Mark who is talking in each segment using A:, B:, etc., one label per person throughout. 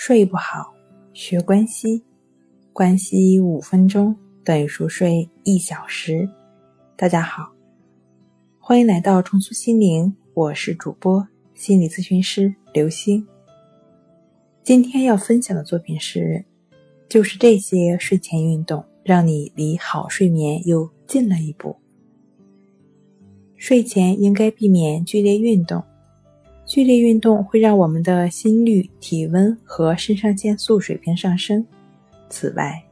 A: 睡不好，学关西，关西五分钟等于熟睡一小时。大家好，欢迎来到重塑心灵，我是主播心理咨询师刘星。今天要分享的作品是，就是这些睡前运动，让你离好睡眠又近了一步。睡前应该避免剧烈运动。剧烈运动会让我们的心率、体温和肾上腺素水平上升。此外，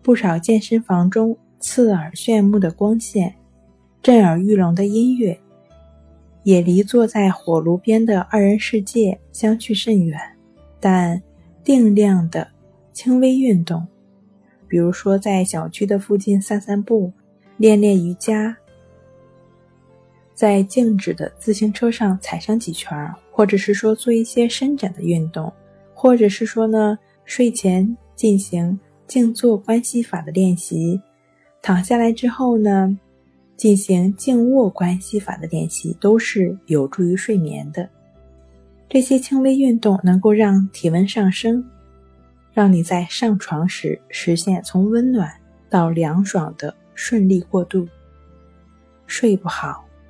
A: 不少健身房中刺耳炫目的光线、震耳欲聋的音乐，也离坐在火炉边的二人世界相去甚远。但定量的轻微运动，比如说在小区的附近散散步、练练瑜伽。在静止的自行车上踩上几圈，或者是说做一些伸展的运动，或者是说呢睡前进行静坐关系法的练习，躺下来之后呢进行静卧关系法的练习，都是有助于睡眠的。这些轻微运动能够让体温上升，让你在上床时实现从温暖到凉爽的顺利过渡。睡不好。